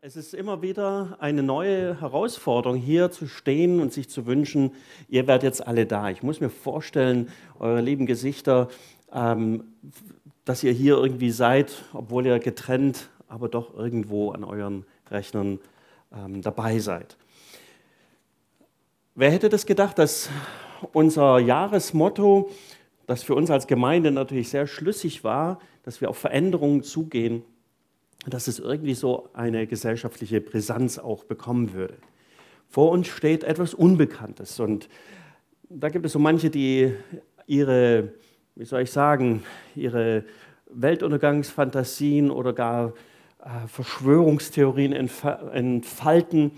Es ist immer wieder eine neue Herausforderung, hier zu stehen und sich zu wünschen, ihr werdet jetzt alle da. Ich muss mir vorstellen, eure lieben Gesichter, ähm, dass ihr hier irgendwie seid, obwohl ihr getrennt, aber doch irgendwo an euren Rechnern ähm, dabei seid. Wer hätte das gedacht, dass unser Jahresmotto, das für uns als Gemeinde natürlich sehr schlüssig war, dass wir auf Veränderungen zugehen, dass es irgendwie so eine gesellschaftliche Brisanz auch bekommen würde. Vor uns steht etwas Unbekanntes und da gibt es so manche, die ihre, wie soll ich sagen, ihre Weltuntergangsfantasien oder gar äh, Verschwörungstheorien entfalten.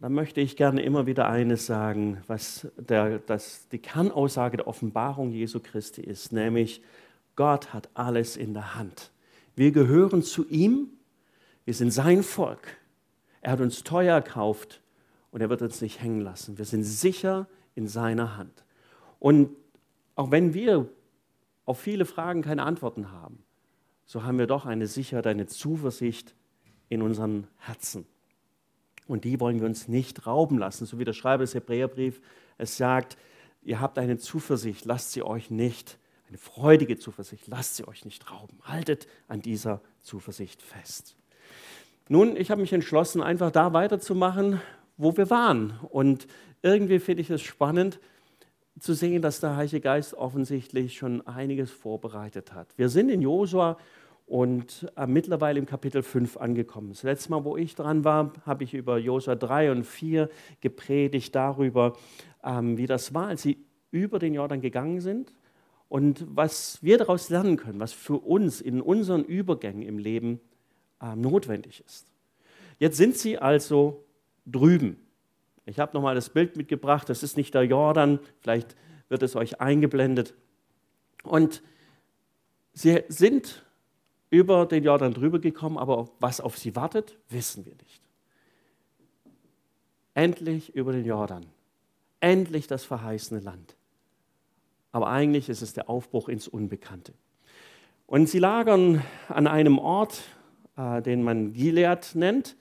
Da möchte ich gerne immer wieder eines sagen, was der, das die Kernaussage der Offenbarung Jesu Christi ist, nämlich Gott hat alles in der Hand. Wir gehören zu ihm, wir sind sein Volk. Er hat uns teuer erkauft und er wird uns nicht hängen lassen. Wir sind sicher in seiner Hand. Und auch wenn wir auf viele Fragen keine Antworten haben, so haben wir doch eine Sicherheit, eine Zuversicht in unseren Herzen. Und die wollen wir uns nicht rauben lassen, so wie der Schreiber des Hebräerbrief es sagt, ihr habt eine Zuversicht, lasst sie euch nicht eine freudige Zuversicht. Lasst sie euch nicht rauben. Haltet an dieser Zuversicht fest. Nun, ich habe mich entschlossen, einfach da weiterzumachen, wo wir waren. Und irgendwie finde ich es spannend zu sehen, dass der Heilige Geist offensichtlich schon einiges vorbereitet hat. Wir sind in Josua und äh, mittlerweile im Kapitel 5 angekommen. Das letzte Mal, wo ich dran war, habe ich über Josua 3 und 4 gepredigt, darüber, ähm, wie das war, als sie über den Jordan gegangen sind und was wir daraus lernen können, was für uns in unseren Übergängen im Leben äh, notwendig ist. Jetzt sind sie also drüben. Ich habe nochmal das Bild mitgebracht, das ist nicht der Jordan, vielleicht wird es euch eingeblendet. Und sie sind über den Jordan drüber gekommen, aber was auf sie wartet, wissen wir nicht. Endlich über den Jordan, endlich das verheißene Land aber eigentlich ist es der Aufbruch ins Unbekannte. Und sie lagern an einem Ort, äh, den man Gilead nennt.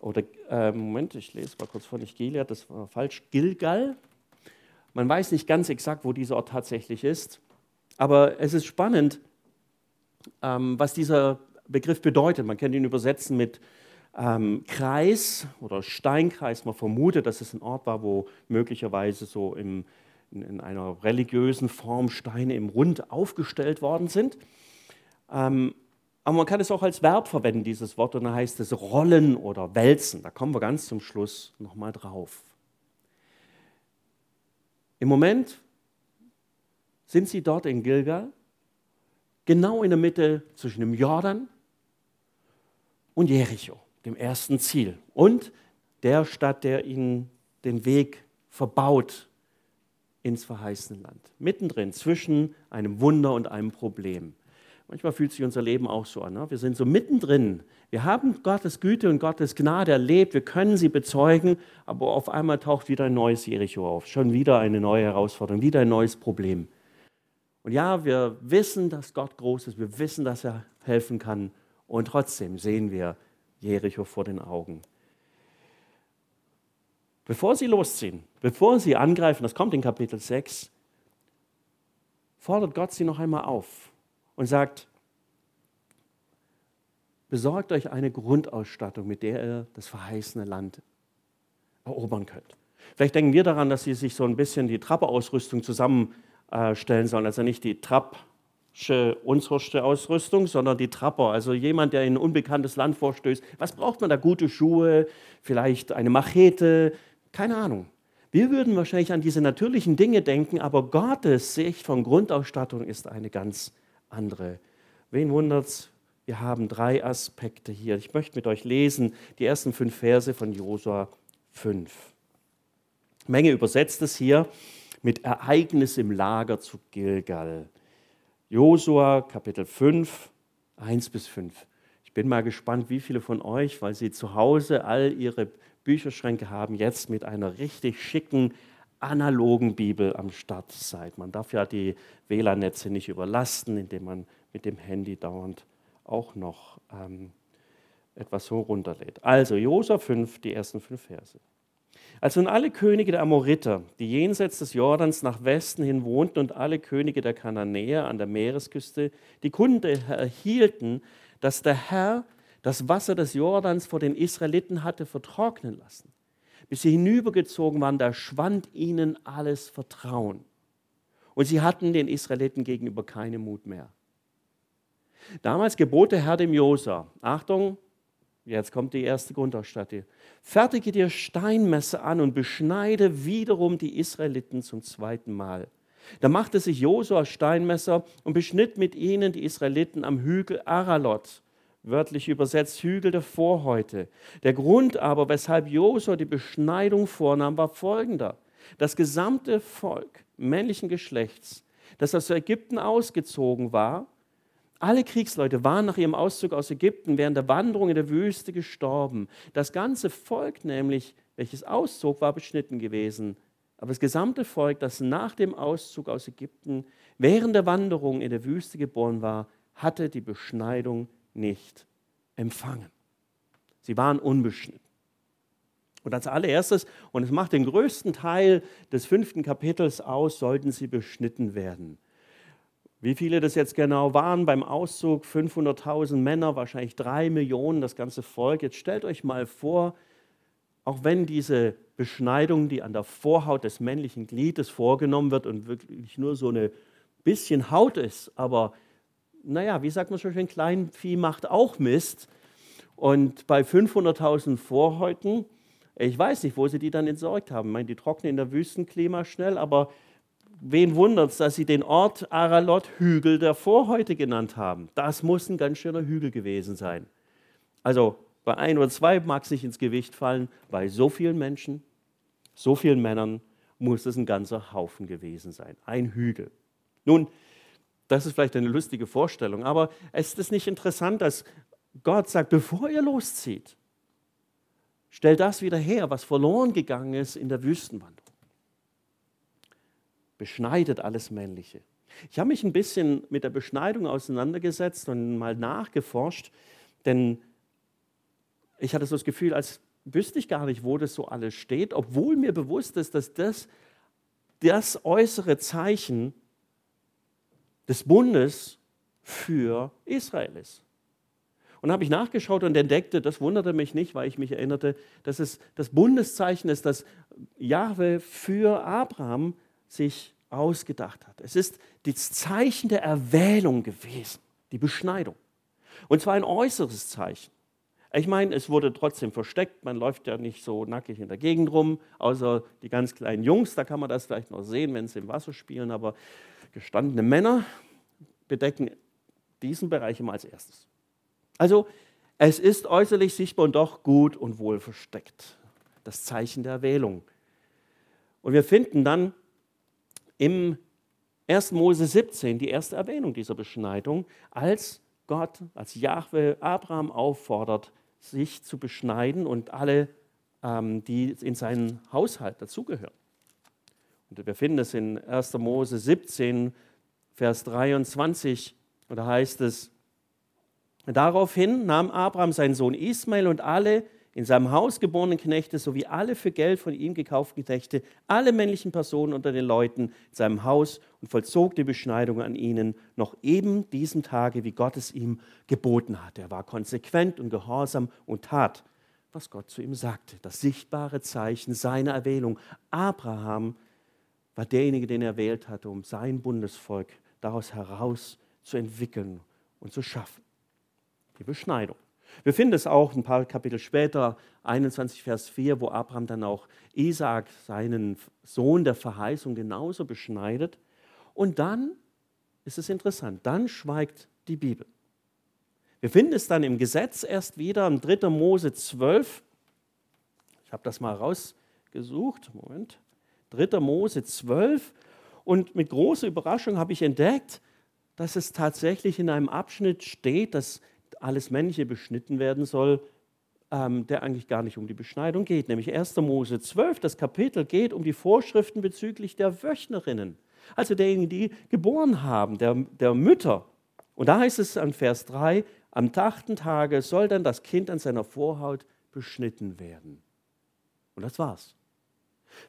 Oder, äh, Moment, ich lese mal kurz vor, nicht Gilead, das war falsch, Gilgal. Man weiß nicht ganz exakt, wo dieser Ort tatsächlich ist. Aber es ist spannend, ähm, was dieser Begriff bedeutet. Man kann ihn übersetzen mit ähm, Kreis oder Steinkreis. Man vermutet, dass es ein Ort war, wo möglicherweise so im in, in einer religiösen Form Steine im Rund aufgestellt worden sind. Ähm, aber man kann es auch als Verb verwenden, dieses Wort, und da heißt es rollen oder wälzen. Da kommen wir ganz zum Schluss nochmal drauf. Im Moment sind sie dort in Gilgal, genau in der Mitte zwischen dem Jordan und Jericho, dem ersten Ziel, und der Stadt, der ihnen den Weg verbaut ins verheißene Land. Mittendrin, zwischen einem Wunder und einem Problem. Manchmal fühlt sich unser Leben auch so an. Ne? Wir sind so mittendrin. Wir haben Gottes Güte und Gottes Gnade erlebt. Wir können sie bezeugen. Aber auf einmal taucht wieder ein neues Jericho auf. Schon wieder eine neue Herausforderung, wieder ein neues Problem. Und ja, wir wissen, dass Gott groß ist. Wir wissen, dass er helfen kann. Und trotzdem sehen wir Jericho vor den Augen. Bevor sie losziehen, bevor sie angreifen, das kommt in Kapitel 6, fordert Gott sie noch einmal auf und sagt, besorgt euch eine Grundausstattung, mit der ihr das verheißene Land erobern könnt. Vielleicht denken wir daran, dass sie sich so ein bisschen die Trappeausrüstung zusammenstellen sollen, also nicht die Trappsche, unsere Ausrüstung, sondern die Trapper, also jemand, der in ein unbekanntes Land vorstößt. Was braucht man da? Gute Schuhe, vielleicht eine Machete, keine Ahnung. Wir würden wahrscheinlich an diese natürlichen Dinge denken, aber Gottes Sicht von Grundausstattung ist eine ganz andere. Wen wundert's? Wir haben drei Aspekte hier. Ich möchte mit euch lesen die ersten fünf Verse von Josua 5. Menge übersetzt es hier mit Ereignis im Lager zu Gilgal. Josua Kapitel 5, 1 bis 5. Ich bin mal gespannt, wie viele von euch, weil sie zu Hause all ihre Bücherschränke haben, jetzt mit einer richtig schicken analogen Bibel am Start seid. Man darf ja die WLAN-Netze nicht überlasten, indem man mit dem Handy dauernd auch noch ähm, etwas so runterlädt. Also Josua 5, die ersten fünf Verse. Als nun alle Könige der Amoriter, die jenseits des Jordans nach Westen hin wohnten, und alle Könige der Kananäer an der Meeresküste die Kunde erhielten, dass der Herr das Wasser des Jordans vor den Israeliten hatte vertrocknen lassen, bis sie hinübergezogen waren, da schwand ihnen alles Vertrauen. Und sie hatten den Israeliten gegenüber keinen Mut mehr. Damals gebot der Herr dem Josa, Achtung, Jetzt kommt die erste Grundausstattung. Fertige dir Steinmesser an und beschneide wiederum die Israeliten zum zweiten Mal. Da machte sich Josua Steinmesser und beschnitt mit ihnen die Israeliten am Hügel Aralot, wörtlich übersetzt Hügel der Vorhäute. Der Grund aber, weshalb Josua die Beschneidung vornahm, war folgender. Das gesamte Volk männlichen Geschlechts, das aus Ägypten ausgezogen war, alle Kriegsleute waren nach ihrem Auszug aus Ägypten während der Wanderung in der Wüste gestorben. Das ganze Volk nämlich, welches auszog, war beschnitten gewesen. Aber das gesamte Volk, das nach dem Auszug aus Ägypten während der Wanderung in der Wüste geboren war, hatte die Beschneidung nicht empfangen. Sie waren unbeschnitten. Und als allererstes, und es macht den größten Teil des fünften Kapitels aus, sollten sie beschnitten werden. Wie viele das jetzt genau waren beim Auszug, 500.000 Männer, wahrscheinlich drei Millionen, das ganze Volk. Jetzt stellt euch mal vor, auch wenn diese Beschneidung, die an der Vorhaut des männlichen Gliedes vorgenommen wird und wirklich nur so ein bisschen Haut ist, aber naja, wie sagt man so schön, Kleinvieh macht auch Mist. Und bei 500.000 Vorhäuten, ich weiß nicht, wo sie die dann entsorgt haben. Ich meine, die trocknen in der Wüstenklima schnell, aber wen wundert es, dass sie den Ort Aralot Hügel der Vorhäute genannt haben? Das muss ein ganz schöner Hügel gewesen sein. Also bei ein oder zwei mag es nicht ins Gewicht fallen, bei so vielen Menschen, so vielen Männern muss es ein ganzer Haufen gewesen sein. Ein Hügel. Nun, das ist vielleicht eine lustige Vorstellung, aber ist es nicht interessant, dass Gott sagt, bevor ihr loszieht, stellt das wieder her, was verloren gegangen ist in der Wüstenwanderung beschneidet alles Männliche. Ich habe mich ein bisschen mit der Beschneidung auseinandergesetzt und mal nachgeforscht, denn ich hatte so das Gefühl, als wüsste ich gar nicht, wo das so alles steht, obwohl mir bewusst ist, dass das das äußere Zeichen des Bundes für Israel ist. Und habe ich nachgeschaut und entdeckte, das wunderte mich nicht, weil ich mich erinnerte, dass es das Bundeszeichen ist, das Jahwe für Abraham sich ausgedacht hat. Es ist das Zeichen der Erwählung gewesen, die Beschneidung. Und zwar ein äußeres Zeichen. Ich meine, es wurde trotzdem versteckt, man läuft ja nicht so nackig in der Gegend rum, außer die ganz kleinen Jungs, da kann man das vielleicht noch sehen, wenn sie im Wasser spielen, aber gestandene Männer bedecken diesen Bereich immer als erstes. Also es ist äußerlich sichtbar und doch gut und wohl versteckt. Das Zeichen der Erwählung. Und wir finden dann im 1. Mose 17 die erste Erwähnung dieser Beschneidung, als Gott, als Jahwe Abraham auffordert, sich zu beschneiden und alle, ähm, die in seinen Haushalt dazugehören. Und wir finden es in 1. Mose 17, Vers 23, und da heißt es, Daraufhin nahm Abraham seinen Sohn Ismael und alle, in seinem Haus geborenen Knechte sowie alle für Geld von ihm gekauften Knechte, alle männlichen Personen unter den Leuten in seinem Haus und vollzog die Beschneidung an ihnen noch eben diesem Tage, wie Gott es ihm geboten hat. Er war konsequent und gehorsam und tat, was Gott zu ihm sagte. Das sichtbare Zeichen seiner Erwählung. Abraham war derjenige, den er erwählt hatte, um sein Bundesvolk daraus heraus zu entwickeln und zu schaffen. Die Beschneidung. Wir finden es auch ein paar Kapitel später, 21 Vers 4, wo Abraham dann auch Isaac, seinen Sohn der Verheißung, genauso beschneidet. Und dann ist es interessant, dann schweigt die Bibel. Wir finden es dann im Gesetz erst wieder, im 3. Mose 12. Ich habe das mal rausgesucht. Moment. 3. Mose 12. Und mit großer Überraschung habe ich entdeckt, dass es tatsächlich in einem Abschnitt steht, dass alles Männliche beschnitten werden soll, ähm, der eigentlich gar nicht um die Beschneidung geht. Nämlich 1. Mose 12, das Kapitel geht um die Vorschriften bezüglich der Wöchnerinnen, also derjenigen, die geboren haben, der, der Mütter. Und da heißt es an Vers 3, Am achten Tage soll dann das Kind an seiner Vorhaut beschnitten werden. Und das war's.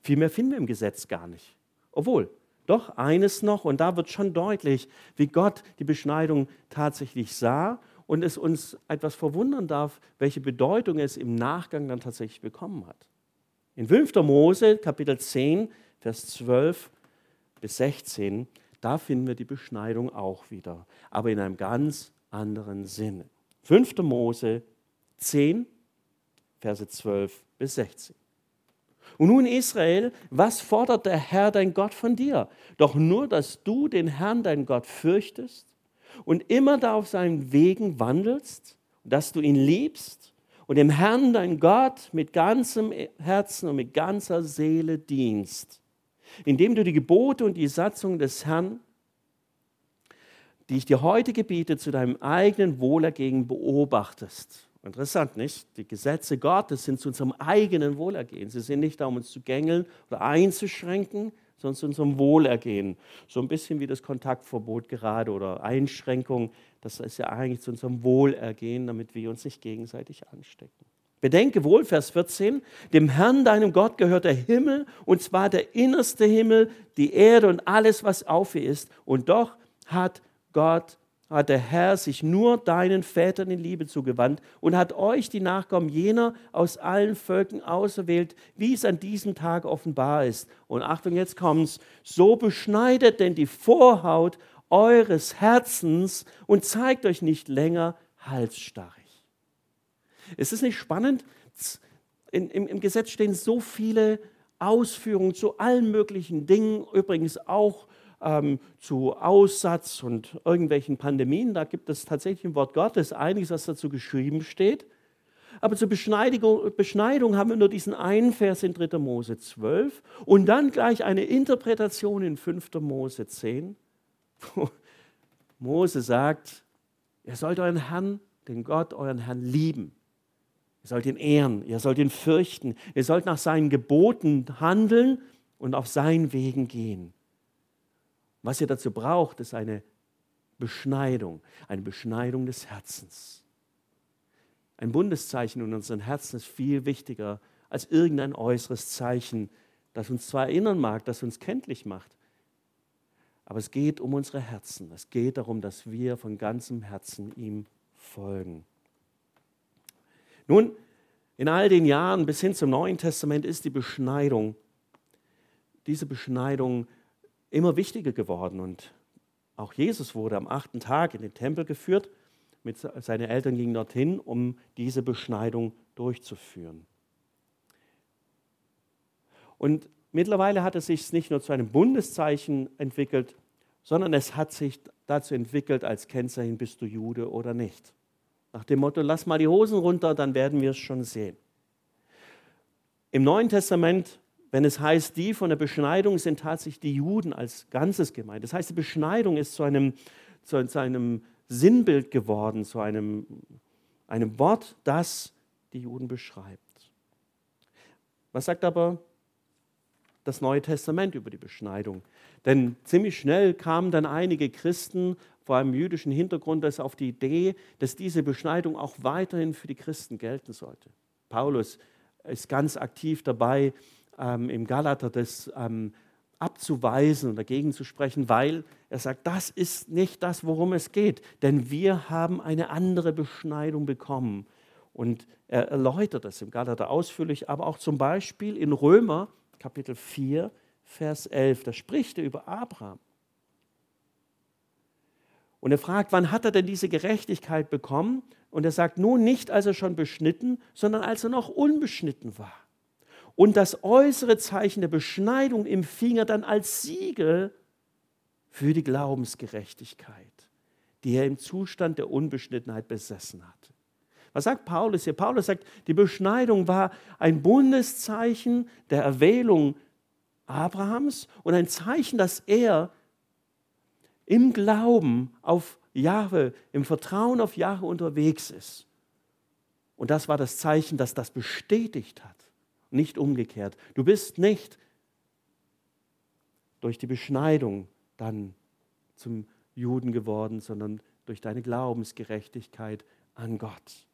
Viel mehr finden wir im Gesetz gar nicht. Obwohl, doch eines noch, und da wird schon deutlich, wie Gott die Beschneidung tatsächlich sah und es uns etwas verwundern darf, welche Bedeutung es im Nachgang dann tatsächlich bekommen hat. In 5. Mose, Kapitel 10, Vers 12 bis 16, da finden wir die Beschneidung auch wieder, aber in einem ganz anderen Sinne. 5. Mose 10, Verse 12 bis 16. Und nun Israel, was fordert der Herr dein Gott von dir? Doch nur, dass du den Herrn dein Gott fürchtest und immer da auf seinen Wegen wandelst, dass du ihn liebst und dem Herrn dein Gott mit ganzem Herzen und mit ganzer Seele dienst, indem du die Gebote und die Satzungen des Herrn, die ich dir heute gebiete, zu deinem eigenen Wohlergehen beobachtest Interessant, nicht? Die Gesetze Gottes sind zu unserem eigenen Wohlergehen. Sie sind nicht da, um uns zu gängeln oder einzuschränken, sondern zu unserem Wohlergehen. So ein bisschen wie das Kontaktverbot gerade oder Einschränkung. Das ist ja eigentlich zu unserem Wohlergehen, damit wir uns nicht gegenseitig anstecken. Bedenke wohl, Vers 14, dem Herrn, deinem Gott, gehört der Himmel, und zwar der innerste Himmel, die Erde und alles, was auf ihr ist. Und doch hat Gott hat der Herr sich nur deinen Vätern in Liebe zugewandt und hat euch, die Nachkommen jener, aus allen Völkern auserwählt, wie es an diesem Tag offenbar ist. Und Achtung, jetzt kommt's. So beschneidet denn die Vorhaut eures Herzens und zeigt euch nicht länger halsstarrig. Ist es nicht spannend? In, im, Im Gesetz stehen so viele Ausführungen zu allen möglichen Dingen, übrigens auch ähm, zu Aussatz und irgendwelchen Pandemien. Da gibt es tatsächlich im Wort Gottes einiges, was dazu geschrieben steht. Aber zur Beschneidung, haben wir nur diesen einen Vers in 3. Mose 12 und dann gleich eine Interpretation in 5. Mose 10. Mose sagt, ihr sollt euren Herrn, den Gott, euren Herrn lieben. Ihr sollt ihn ehren, ihr sollt ihn fürchten, ihr sollt nach seinen Geboten handeln und auf seinen Wegen gehen. Was ihr dazu braucht, ist eine Beschneidung, eine Beschneidung des Herzens. Ein Bundeszeichen in unseren Herzen ist viel wichtiger als irgendein äußeres Zeichen, das uns zwar erinnern mag, das uns kenntlich macht, aber es geht um unsere Herzen. Es geht darum, dass wir von ganzem Herzen ihm folgen. Nun, in all den Jahren bis hin zum Neuen Testament ist die Beschneidung, diese Beschneidung immer wichtiger geworden. Und auch Jesus wurde am achten Tag in den Tempel geführt. Mit, seine Eltern gingen dorthin, um diese Beschneidung durchzuführen. Und mittlerweile hat es sich nicht nur zu einem Bundeszeichen entwickelt, sondern es hat sich dazu entwickelt als Kennzeichen, bist du Jude oder nicht. Nach dem Motto, lass mal die Hosen runter, dann werden wir es schon sehen. Im Neuen Testament wenn es heißt, die von der Beschneidung sind tatsächlich die Juden als Ganzes gemeint. Das heißt, die Beschneidung ist zu einem, zu, einem Sinnbild geworden, zu einem, einem Wort, das die Juden beschreibt. Was sagt aber das Neue Testament über die Beschneidung? Denn ziemlich schnell kamen dann einige Christen, vor allem jüdischen Hintergrund, auf die Idee, dass diese Beschneidung auch weiterhin für die Christen gelten sollte. Paulus ist ganz aktiv dabei, ähm, im Galater das ähm, abzuweisen und dagegen zu sprechen, weil er sagt, das ist nicht das, worum es geht, denn wir haben eine andere Beschneidung bekommen. Und er erläutert das im Galater ausführlich, aber auch zum Beispiel in Römer Kapitel 4, Vers 11, da spricht er über Abraham. Und er fragt, wann hat er denn diese Gerechtigkeit bekommen? Und er sagt, nun nicht, als er schon beschnitten, sondern als er noch unbeschnitten war und das äußere Zeichen der Beschneidung empfing er dann als Siegel für die Glaubensgerechtigkeit, die er im Zustand der Unbeschnittenheit besessen hatte. Was sagt Paulus hier? Paulus sagt, die Beschneidung war ein Bundeszeichen der Erwählung Abrahams und ein Zeichen, dass er im Glauben auf Jahwe, im Vertrauen auf Jahwe unterwegs ist. Und das war das Zeichen, das das bestätigt hat nicht umgekehrt. Du bist nicht durch die Beschneidung dann zum Juden geworden, sondern durch deine Glaubensgerechtigkeit an Gott.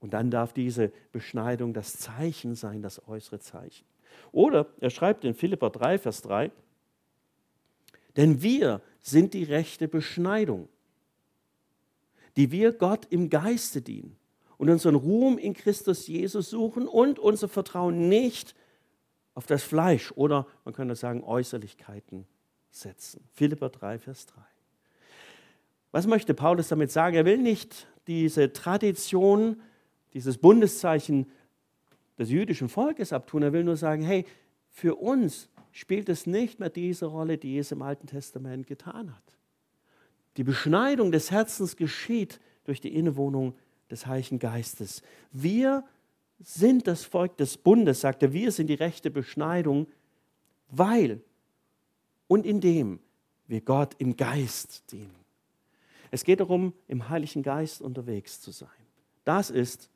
Und dann darf diese Beschneidung das Zeichen sein, das äußere Zeichen. Oder er schreibt in Philipper 3, Vers 3, denn wir sind die rechte Beschneidung, die wir Gott im Geiste dienen und unseren Ruhm in Christus Jesus suchen und unser Vertrauen nicht auf das Fleisch oder man könnte sagen Äußerlichkeiten setzen. Philipper 3, Vers 3. Was möchte Paulus damit sagen? Er will nicht diese Tradition, dieses Bundeszeichen des jüdischen Volkes abtun. Er will nur sagen, hey, für uns spielt es nicht mehr diese Rolle, die es im Alten Testament getan hat. Die Beschneidung des Herzens geschieht durch die Innewohnung des Heiligen Geistes. Wir sind das Volk des Bundes, sagt er, wir sind die rechte Beschneidung, weil und indem wir Gott im Geist dienen. Es geht darum, im Heiligen Geist unterwegs zu sein. Das ist,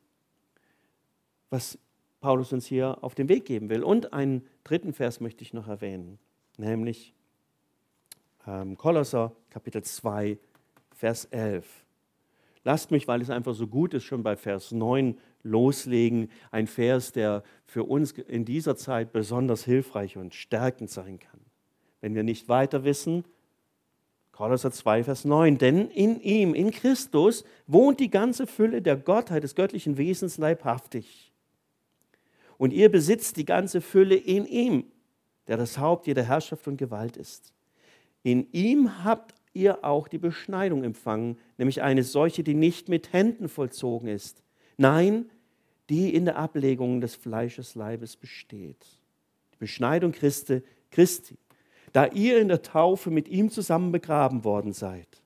was Paulus uns hier auf den Weg geben will. Und einen dritten Vers möchte ich noch erwähnen, nämlich ähm, Kolosser Kapitel 2, Vers 11. Lasst mich, weil es einfach so gut ist, schon bei Vers 9 loslegen. Ein Vers, der für uns in dieser Zeit besonders hilfreich und stärkend sein kann. Wenn wir nicht weiter wissen, Kolosser 2, Vers 9. Denn in ihm, in Christus, wohnt die ganze Fülle der Gottheit, des göttlichen Wesens leibhaftig. Und ihr besitzt die ganze Fülle in ihm, der das Haupt jeder Herrschaft und Gewalt ist. In ihm habt ihr auch die Beschneidung empfangen, nämlich eine solche, die nicht mit Händen vollzogen ist, nein, die in der Ablegung des Fleisches Leibes besteht. Die Beschneidung Christi, Christi da ihr in der Taufe mit ihm zusammen begraben worden seid.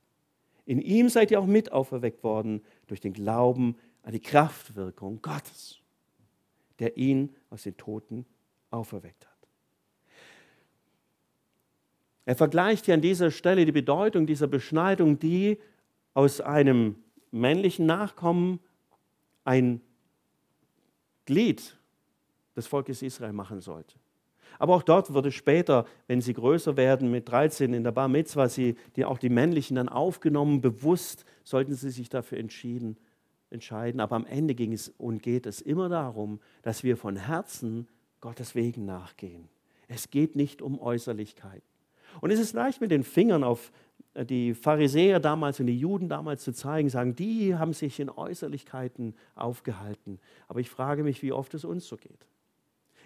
In ihm seid ihr auch mit auferweckt worden durch den Glauben an die Kraftwirkung Gottes, der ihn aus den Toten auferweckt hat. Er vergleicht hier an dieser Stelle die Bedeutung dieser Beschneidung, die aus einem männlichen Nachkommen ein Glied des Volkes Israel machen sollte. Aber auch dort wurde später, wenn sie größer werden, mit 13 in der Bar Mitzvah, sie, die, auch die männlichen dann aufgenommen, bewusst sollten sie sich dafür entschieden, entscheiden. Aber am Ende ging es und geht es immer darum, dass wir von Herzen Gottes Wegen nachgehen. Es geht nicht um Äußerlichkeiten. Und es ist leicht mit den Fingern auf äh, die Pharisäer damals und die Juden damals zu zeigen, sagen, die haben sich in Äußerlichkeiten aufgehalten. Aber ich frage mich, wie oft es uns so geht.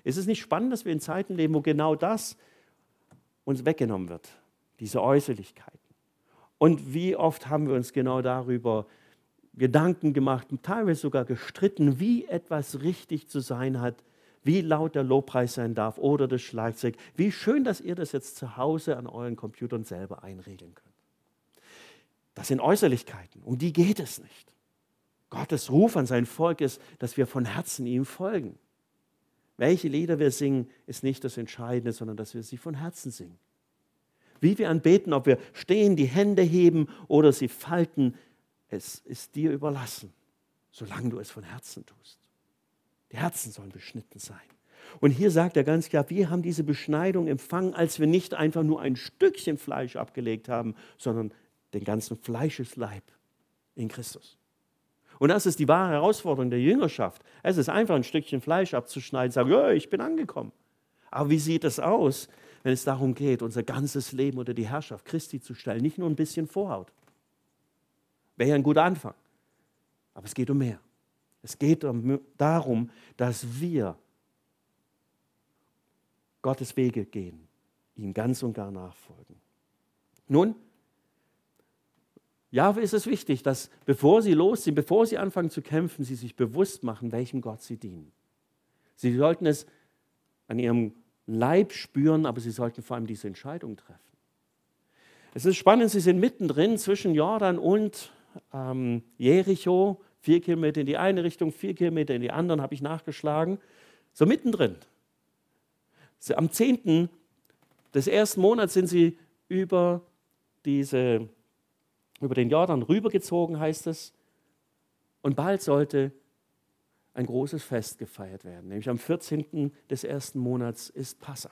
Ist es nicht spannend, dass wir in Zeiten leben, wo genau das uns weggenommen wird, diese Äußerlichkeiten? Und wie oft haben wir uns genau darüber Gedanken gemacht und teilweise sogar gestritten, wie etwas richtig zu sein hat, wie laut der Lobpreis sein darf oder das Schlagzeug. Wie schön, dass ihr das jetzt zu Hause an euren Computern selber einregeln könnt. Das sind Äußerlichkeiten, um die geht es nicht. Gottes Ruf an sein Volk ist, dass wir von Herzen ihm folgen. Welche Lieder wir singen, ist nicht das Entscheidende, sondern dass wir sie von Herzen singen. Wie wir anbeten, ob wir stehen, die Hände heben oder sie falten, es ist dir überlassen, solange du es von Herzen tust. Die Herzen sollen beschnitten sein. Und hier sagt er ganz klar, wir haben diese Beschneidung empfangen, als wir nicht einfach nur ein Stückchen Fleisch abgelegt haben, sondern den ganzen Fleischesleib in Christus. Und das ist die wahre Herausforderung der Jüngerschaft. Es ist einfach ein Stückchen Fleisch abzuschneiden, sagen, ja, ich bin angekommen. Aber wie sieht es aus, wenn es darum geht, unser ganzes Leben unter die Herrschaft Christi zu stellen? Nicht nur ein bisschen Vorhaut. Wäre ja ein guter Anfang. Aber es geht um mehr. Es geht darum, dass wir Gottes Wege gehen, ihm ganz und gar nachfolgen. Nun, Jahwe ist es wichtig, dass bevor sie losziehen, bevor sie anfangen zu kämpfen, sie sich bewusst machen, welchem Gott sie dienen. Sie sollten es an ihrem Leib spüren, aber sie sollten vor allem diese Entscheidung treffen. Es ist spannend, sie sind mittendrin zwischen Jordan und ähm, Jericho, vier Kilometer in die eine Richtung, vier Kilometer in die andere, habe ich nachgeschlagen. So mittendrin. Am 10. des ersten Monats sind sie über diese über den Jordan rübergezogen, heißt es. Und bald sollte ein großes Fest gefeiert werden, nämlich am 14. des ersten Monats ist Passa.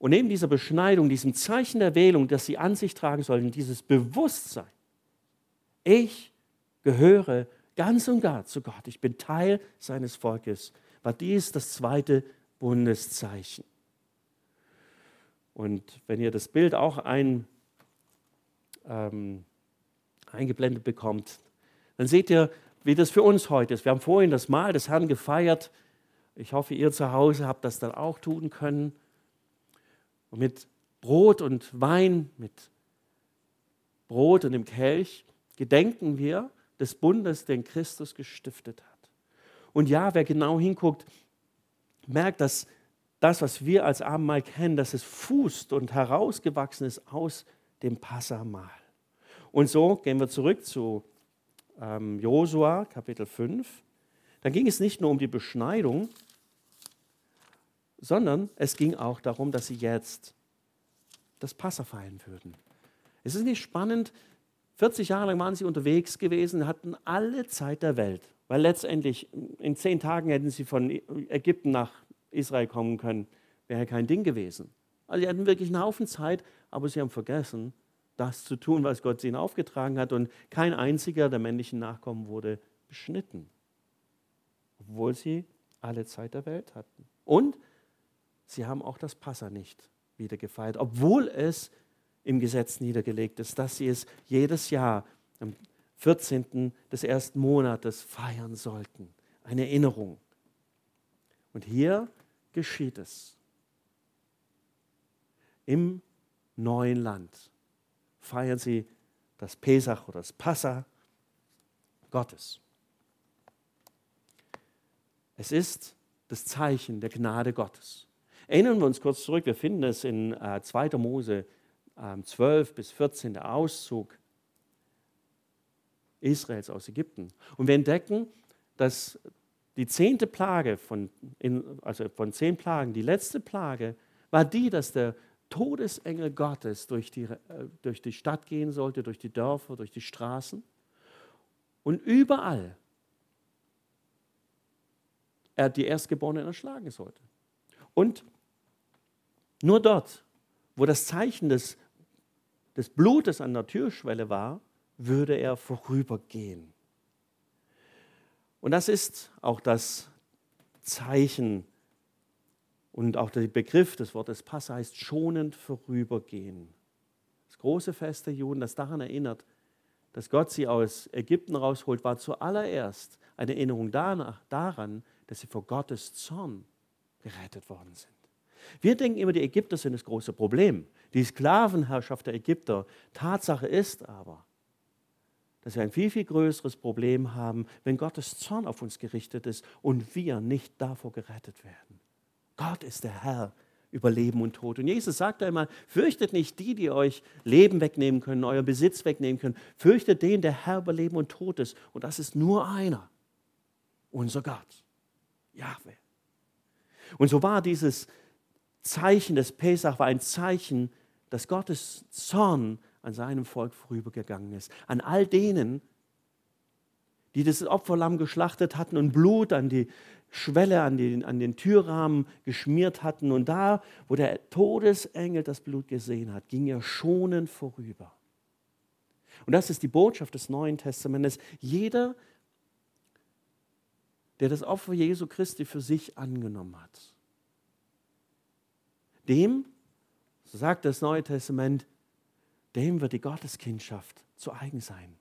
Und neben dieser Beschneidung, diesem Zeichen der Wählung, das sie an sich tragen sollen, dieses Bewusstsein, ich gehöre ganz und gar zu Gott. Ich bin Teil seines Volkes. War dies das zweite Bundeszeichen. Und wenn ihr das Bild auch ein, ähm, eingeblendet bekommt, dann seht ihr, wie das für uns heute ist. Wir haben vorhin das Mahl des Herrn gefeiert. Ich hoffe, ihr zu Hause habt das dann auch tun können. Und mit Brot und Wein, mit Brot und dem Kelch gedenken wir des Bundes, den Christus gestiftet hat. Und ja, wer genau hinguckt, merkt, dass das, was wir als Abendmahl kennen, dass es fußt und herausgewachsen ist aus dem Passamal. Und so gehen wir zurück zu ähm, Josua, Kapitel 5. Da ging es nicht nur um die Beschneidung, sondern es ging auch darum, dass sie jetzt das Passa feiern würden. Es ist nicht spannend, 40 Jahre lang waren sie unterwegs gewesen, hatten alle Zeit der Welt, weil letztendlich in zehn Tagen hätten sie von Ägypten nach Israel kommen können, wäre kein Ding gewesen. Also sie hatten wirklich einen Haufen Zeit, aber sie haben vergessen, das zu tun, was Gott ihnen aufgetragen hat. Und kein einziger der männlichen Nachkommen wurde beschnitten, obwohl sie alle Zeit der Welt hatten. Und sie haben auch das Passa nicht wieder gefeiert, obwohl es im Gesetz niedergelegt ist, dass sie es jedes Jahr am 14. des ersten Monates feiern sollten. Eine Erinnerung. Und hier geschieht es. Im neuen Land feiern sie das Pesach oder das Passa Gottes. Es ist das Zeichen der Gnade Gottes. Erinnern wir uns kurz zurück, wir finden es in äh, 2. Mose äh, 12 bis 14, der Auszug Israels aus Ägypten. Und wir entdecken, dass die zehnte Plage von, also von zehn Plagen, die letzte Plage, war die, dass der Todesengel Gottes durch die, äh, durch die Stadt gehen sollte, durch die Dörfer, durch die Straßen. Und überall er die Erstgeborenen erschlagen sollte. Und nur dort, wo das Zeichen des, des Blutes an der Türschwelle war, würde er vorübergehen. Und das ist auch das Zeichen und auch der Begriff des Wortes Passa heißt schonend vorübergehen. Das große Fest der Juden, das daran erinnert, dass Gott sie aus Ägypten rausholt, war zuallererst eine Erinnerung danach, daran, dass sie vor Gottes Zorn gerettet worden sind. Wir denken immer, die Ägypter sind das große Problem, die Sklavenherrschaft der Ägypter. Tatsache ist aber, dass wir ein viel, viel größeres Problem haben, wenn Gottes Zorn auf uns gerichtet ist und wir nicht davor gerettet werden. Gott ist der Herr über Leben und Tod. Und Jesus sagt einmal, fürchtet nicht die, die euch Leben wegnehmen können, euer Besitz wegnehmen können. Fürchtet den, der Herr über Leben und Tod ist. Und das ist nur einer, unser Gott, Jahwe. Und so war dieses Zeichen des Pesach, war ein Zeichen, dass Gottes Zorn an seinem Volk vorübergegangen ist. An all denen, die das Opferlamm geschlachtet hatten und Blut an die Schwelle, an den, an den Türrahmen geschmiert hatten. Und da, wo der Todesengel das Blut gesehen hat, ging er schonend vorüber. Und das ist die Botschaft des Neuen Testamentes. Jeder, der das Opfer Jesu Christi für sich angenommen hat, dem, so sagt das Neue Testament, dem wird die Gotteskindschaft zu eigen sein.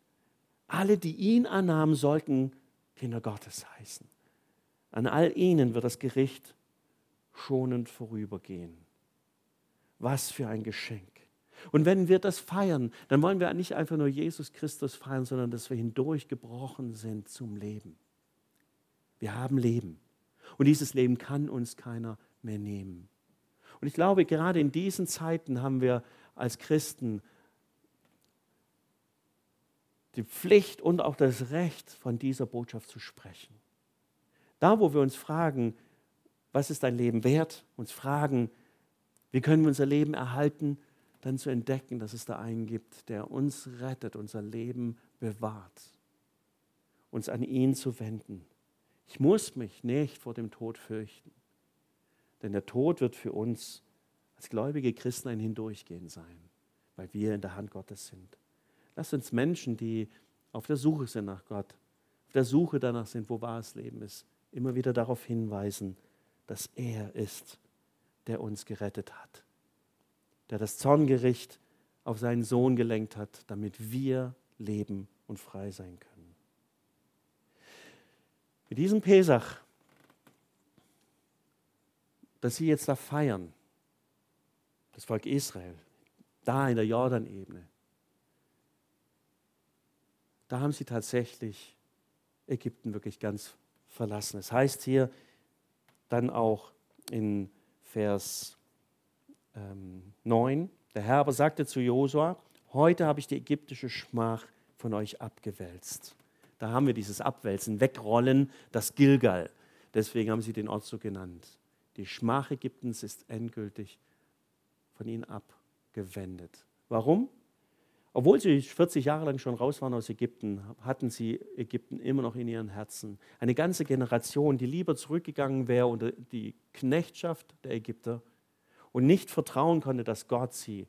Alle, die ihn annahmen, sollten Kinder Gottes heißen. An all ihnen wird das Gericht schonend vorübergehen. Was für ein Geschenk. Und wenn wir das feiern, dann wollen wir nicht einfach nur Jesus Christus feiern, sondern dass wir hindurchgebrochen sind zum Leben. Wir haben Leben. Und dieses Leben kann uns keiner mehr nehmen. Und ich glaube, gerade in diesen Zeiten haben wir als Christen die Pflicht und auch das Recht, von dieser Botschaft zu sprechen. Da, wo wir uns fragen, was ist dein Leben wert, uns fragen, wie können wir unser Leben erhalten, dann zu entdecken, dass es da einen gibt, der uns rettet, unser Leben bewahrt, uns an ihn zu wenden. Ich muss mich nicht vor dem Tod fürchten, denn der Tod wird für uns als gläubige Christen ein Hindurchgehen sein, weil wir in der Hand Gottes sind. Lasst uns Menschen, die auf der Suche sind nach Gott, auf der Suche danach sind, wo wahres Leben ist, immer wieder darauf hinweisen, dass er ist, der uns gerettet hat, der das Zorngericht auf seinen Sohn gelenkt hat, damit wir leben und frei sein können. Mit diesem Pesach, das Sie jetzt da feiern, das Volk Israel, da in der Jordanebene, da haben sie tatsächlich Ägypten wirklich ganz verlassen. Es heißt hier dann auch in Vers ähm, 9, der Herr aber sagte zu Josua, heute habe ich die ägyptische Schmach von euch abgewälzt. Da haben wir dieses Abwälzen, Wegrollen, das Gilgal. Deswegen haben sie den Ort so genannt. Die Schmach Ägyptens ist endgültig von ihnen abgewendet. Warum? Obwohl sie 40 Jahre lang schon raus waren aus Ägypten, hatten sie Ägypten immer noch in ihren Herzen. Eine ganze Generation, die lieber zurückgegangen wäre unter die Knechtschaft der Ägypter und nicht vertrauen konnte, dass Gott sie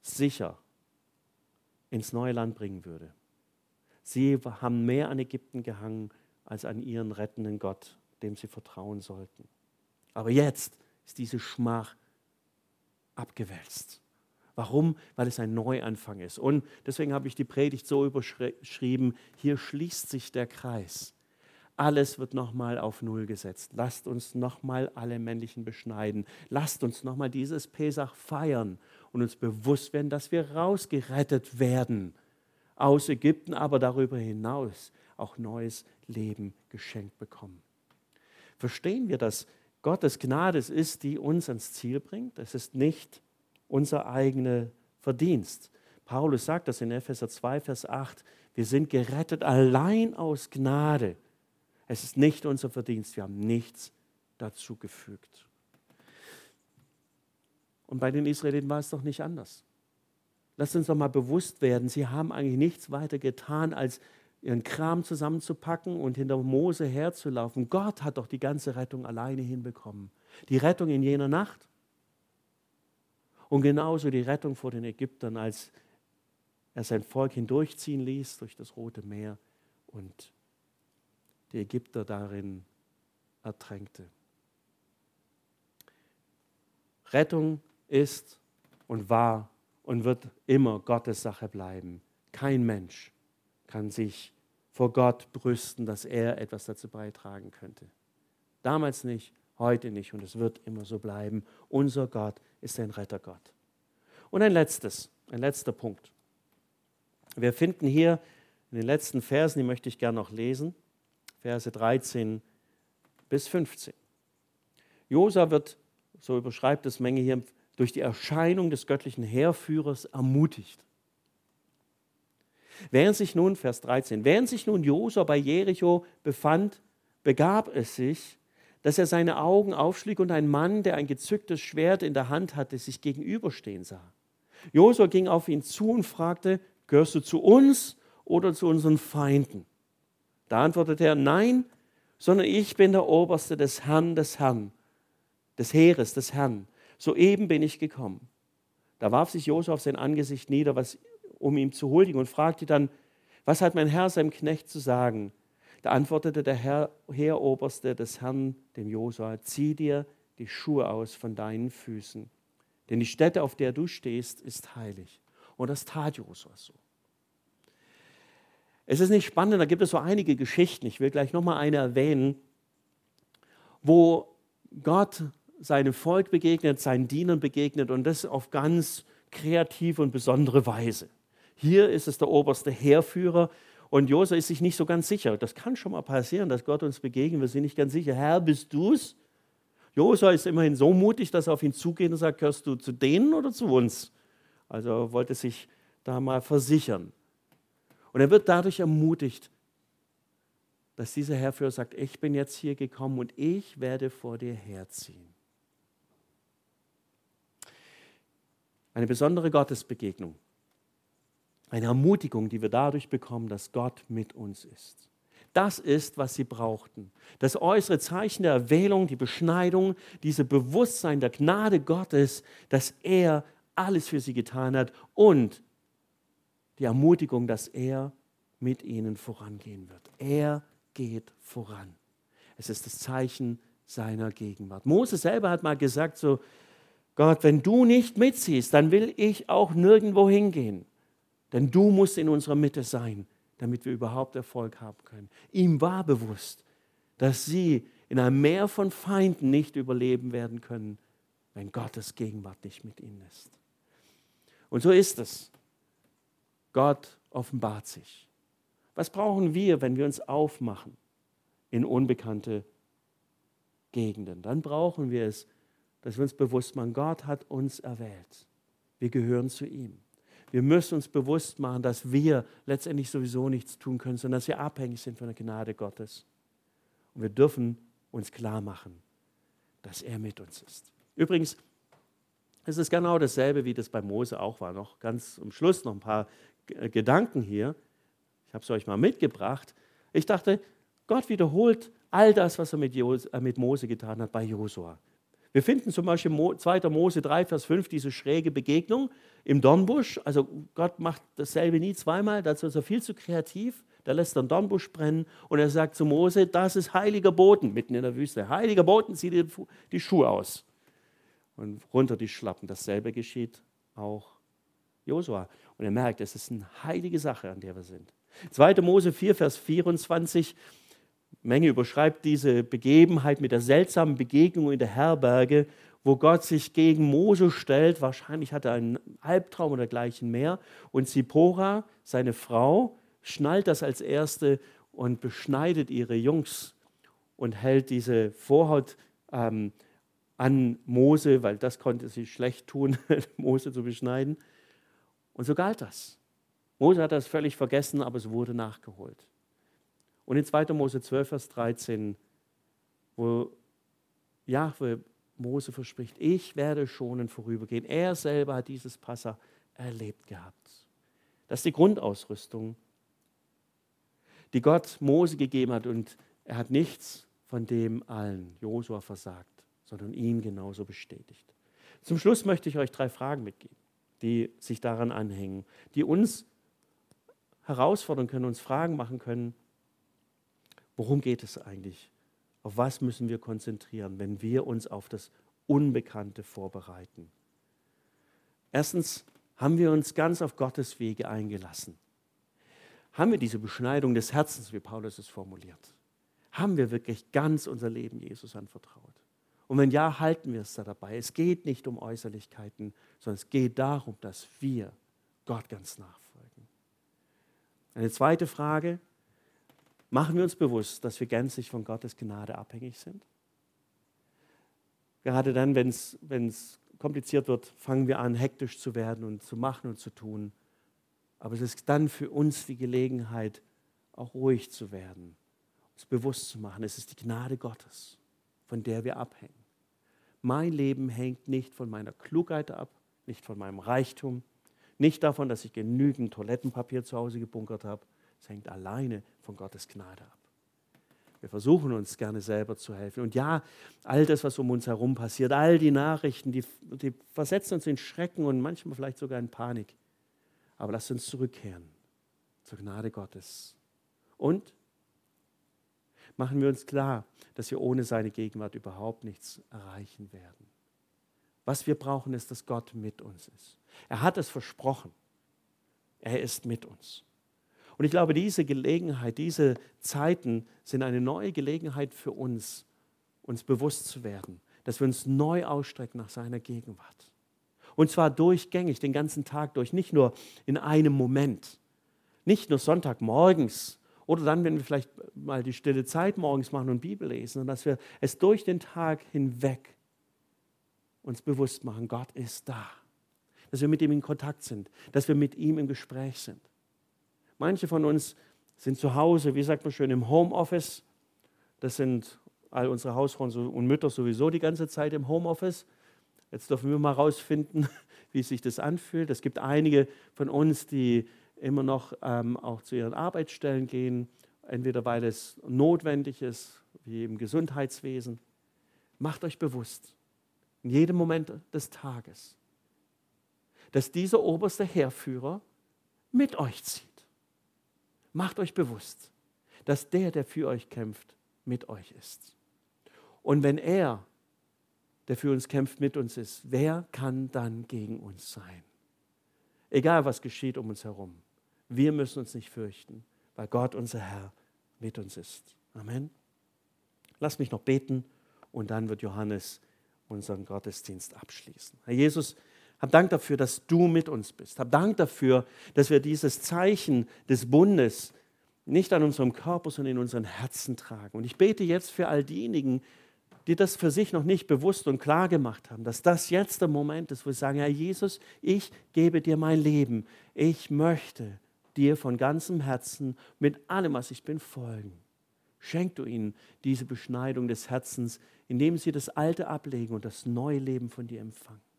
sicher ins neue Land bringen würde. Sie haben mehr an Ägypten gehangen als an ihren rettenden Gott, dem sie vertrauen sollten. Aber jetzt ist diese Schmach abgewälzt. Warum? Weil es ein Neuanfang ist. Und deswegen habe ich die Predigt so überschrieben, hier schließt sich der Kreis. Alles wird nochmal auf Null gesetzt. Lasst uns nochmal alle männlichen beschneiden. Lasst uns nochmal dieses Pesach feiern und uns bewusst werden, dass wir rausgerettet werden aus Ägypten, aber darüber hinaus auch neues Leben geschenkt bekommen. Verstehen wir, dass Gottes Gnade ist, die uns ans Ziel bringt? Es ist nicht unser eigener Verdienst. Paulus sagt das in Epheser 2, Vers 8. Wir sind gerettet allein aus Gnade. Es ist nicht unser Verdienst. Wir haben nichts dazu gefügt. Und bei den Israeliten war es doch nicht anders. Lasst uns doch mal bewusst werden, sie haben eigentlich nichts weiter getan, als ihren Kram zusammenzupacken und hinter Mose herzulaufen. Gott hat doch die ganze Rettung alleine hinbekommen. Die Rettung in jener Nacht und genauso die Rettung vor den Ägyptern, als er sein Volk hindurchziehen ließ durch das Rote Meer und die Ägypter darin ertränkte. Rettung ist und war und wird immer Gottes Sache bleiben. Kein Mensch kann sich vor Gott brüsten, dass er etwas dazu beitragen könnte. Damals nicht, heute nicht und es wird immer so bleiben. Unser Gott ist ein Rettergott. Und ein letztes, ein letzter Punkt. Wir finden hier in den letzten Versen, die möchte ich gerne noch lesen, Verse 13 bis 15. Josa wird, so überschreibt es Menge hier, durch die Erscheinung des göttlichen Heerführers ermutigt. Während sich nun, Vers 13, während sich nun Josa bei Jericho befand, begab es sich, dass er seine Augen aufschlug und ein Mann, der ein gezücktes Schwert in der Hand hatte, sich gegenüberstehen sah. Josua ging auf ihn zu und fragte, gehörst du zu uns oder zu unseren Feinden? Da antwortete er, nein, sondern ich bin der Oberste des Herrn, des Herrn, des Heeres, des Herrn. Soeben bin ich gekommen. Da warf sich Josua auf sein Angesicht nieder, was, um ihm zu huldigen, und fragte dann, was hat mein Herr seinem Knecht zu sagen? Da antwortete der Herr, Heeroberste des Herrn dem Josua, zieh dir die Schuhe aus von deinen Füßen, denn die Stätte, auf der du stehst, ist heilig. Und das tat Josua so. Es ist nicht spannend, da gibt es so einige Geschichten, ich will gleich nochmal eine erwähnen, wo Gott seinem Volk begegnet, seinen Dienern begegnet und das auf ganz kreative und besondere Weise. Hier ist es der oberste Heerführer, und Josua ist sich nicht so ganz sicher. Das kann schon mal passieren, dass Gott uns begegnet. Wir sind nicht ganz sicher. Herr, bist du's? Josua ist immerhin so mutig, dass er auf ihn zugeht und sagt: Gehörst du zu denen oder zu uns? Also er wollte sich da mal versichern. Und er wird dadurch ermutigt, dass dieser Herrführer sagt: Ich bin jetzt hier gekommen und ich werde vor dir herziehen. Eine besondere Gottesbegegnung. Eine Ermutigung, die wir dadurch bekommen, dass Gott mit uns ist. Das ist, was sie brauchten. Das äußere Zeichen der Erwählung, die Beschneidung, dieses Bewusstsein der Gnade Gottes, dass er alles für sie getan hat und die Ermutigung, dass er mit ihnen vorangehen wird. Er geht voran. Es ist das Zeichen seiner Gegenwart. Mose selber hat mal gesagt, so, Gott, wenn du nicht mitziehst, dann will ich auch nirgendwo hingehen. Denn du musst in unserer Mitte sein, damit wir überhaupt Erfolg haben können. Ihm war bewusst, dass sie in einem Meer von Feinden nicht überleben werden können, wenn Gottes Gegenwart nicht mit ihnen ist. Und so ist es. Gott offenbart sich. Was brauchen wir, wenn wir uns aufmachen in unbekannte Gegenden? Dann brauchen wir es, dass wir uns bewusst machen, Gott hat uns erwählt. Wir gehören zu ihm. Wir müssen uns bewusst machen, dass wir letztendlich sowieso nichts tun können, sondern dass wir abhängig sind von der Gnade Gottes. Und wir dürfen uns klar machen, dass er mit uns ist. Übrigens, es ist genau dasselbe, wie das bei Mose auch war. Noch ganz am Schluss noch ein paar Gedanken hier. Ich habe es euch mal mitgebracht. Ich dachte, Gott wiederholt all das, was er mit, äh, Mose getan hat bei Josua. Wir finden zum Beispiel 2. Mose 3, Vers 5 diese schräge Begegnung im Dornbusch. Also Gott macht dasselbe nie zweimal, dazu ist er viel zu kreativ. Da lässt er einen Dornbusch brennen und er sagt zu Mose, das ist heiliger Boden mitten in der Wüste. Heiliger Boden, zieh dir die Schuhe aus. Und runter die Schlappen. Dasselbe geschieht auch Josua. Und er merkt, es ist eine heilige Sache, an der wir sind. 2. Mose 4, Vers 24 Menge überschreibt diese Begebenheit mit der seltsamen Begegnung in der Herberge, wo Gott sich gegen Mose stellt. Wahrscheinlich hat er einen Albtraum oder dergleichen mehr. Und Zipora, seine Frau, schnallt das als erste und beschneidet ihre Jungs und hält diese Vorhaut ähm, an Mose, weil das konnte sie schlecht tun, Mose zu beschneiden. Und so galt das. Mose hat das völlig vergessen, aber es wurde nachgeholt. Und in 2. Mose 12, Vers 13, wo Jahwe Mose verspricht, ich werde schonen vorübergehen. Er selber hat dieses Passa erlebt gehabt. Das ist die Grundausrüstung, die Gott Mose gegeben hat. Und er hat nichts von dem allen Josua versagt, sondern ihn genauso bestätigt. Zum Schluss möchte ich euch drei Fragen mitgeben, die sich daran anhängen, die uns herausfordern können, uns Fragen machen können, Worum geht es eigentlich? Auf was müssen wir konzentrieren, wenn wir uns auf das Unbekannte vorbereiten? Erstens, haben wir uns ganz auf Gottes Wege eingelassen? Haben wir diese Beschneidung des Herzens, wie Paulus es formuliert? Haben wir wirklich ganz unser Leben Jesus anvertraut? Und wenn ja, halten wir es da dabei. Es geht nicht um Äußerlichkeiten, sondern es geht darum, dass wir Gott ganz nachfolgen. Eine zweite Frage, Machen wir uns bewusst, dass wir gänzlich von Gottes Gnade abhängig sind? Gerade dann, wenn es kompliziert wird, fangen wir an, hektisch zu werden und zu machen und zu tun. Aber es ist dann für uns die Gelegenheit, auch ruhig zu werden, uns bewusst zu machen, es ist die Gnade Gottes, von der wir abhängen. Mein Leben hängt nicht von meiner Klugheit ab, nicht von meinem Reichtum, nicht davon, dass ich genügend Toilettenpapier zu Hause gebunkert habe, es hängt alleine von Gottes Gnade ab. Wir versuchen uns gerne selber zu helfen. Und ja, all das, was um uns herum passiert, all die Nachrichten, die, die versetzen uns in Schrecken und manchmal vielleicht sogar in Panik. Aber lasst uns zurückkehren zur Gnade Gottes. Und machen wir uns klar, dass wir ohne seine Gegenwart überhaupt nichts erreichen werden. Was wir brauchen, ist, dass Gott mit uns ist. Er hat es versprochen. Er ist mit uns. Und ich glaube, diese Gelegenheit, diese Zeiten sind eine neue Gelegenheit für uns, uns bewusst zu werden, dass wir uns neu ausstrecken nach seiner Gegenwart. Und zwar durchgängig, den ganzen Tag durch, nicht nur in einem Moment, nicht nur Sonntagmorgens oder dann, wenn wir vielleicht mal die stille Zeit morgens machen und Bibel lesen, sondern dass wir es durch den Tag hinweg uns bewusst machen, Gott ist da. Dass wir mit ihm in Kontakt sind, dass wir mit ihm im Gespräch sind. Manche von uns sind zu Hause, wie sagt man schön, im Homeoffice. Das sind all unsere Hausfrauen und Mütter sowieso die ganze Zeit im Homeoffice. Jetzt dürfen wir mal herausfinden, wie sich das anfühlt. Es gibt einige von uns, die immer noch ähm, auch zu ihren Arbeitsstellen gehen, entweder weil es notwendig ist, wie im Gesundheitswesen. Macht euch bewusst, in jedem Moment des Tages, dass dieser oberste Heerführer mit euch zieht Macht euch bewusst, dass der, der für euch kämpft, mit euch ist. Und wenn er, der für uns kämpft, mit uns ist, wer kann dann gegen uns sein? Egal was geschieht um uns herum, wir müssen uns nicht fürchten, weil Gott, unser Herr, mit uns ist. Amen. Lass mich noch beten und dann wird Johannes unseren Gottesdienst abschließen. Herr Jesus, hab Dank dafür, dass du mit uns bist. Hab Dank dafür, dass wir dieses Zeichen des Bundes nicht an unserem Körper, sondern in unseren Herzen tragen. Und ich bete jetzt für all diejenigen, die das für sich noch nicht bewusst und klar gemacht haben, dass das jetzt der Moment ist, wo sie sagen, Herr Jesus, ich gebe dir mein Leben. Ich möchte dir von ganzem Herzen mit allem, was ich bin, folgen. Schenk du ihnen diese Beschneidung des Herzens, indem sie das Alte ablegen und das neue Leben von dir empfangen.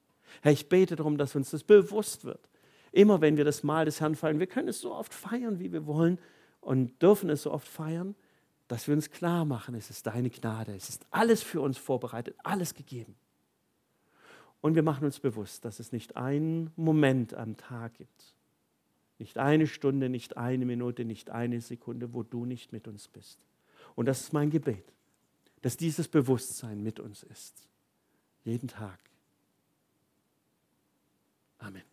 Herr, ich bete darum, dass uns das bewusst wird. Immer wenn wir das Mahl des Herrn feiern, wir können es so oft feiern, wie wir wollen und dürfen es so oft feiern, dass wir uns klar machen, es ist deine Gnade, es ist alles für uns vorbereitet, alles gegeben. Und wir machen uns bewusst, dass es nicht einen Moment am Tag gibt, nicht eine Stunde, nicht eine Minute, nicht eine Sekunde, wo du nicht mit uns bist. Und das ist mein Gebet, dass dieses Bewusstsein mit uns ist. Jeden Tag. Amen.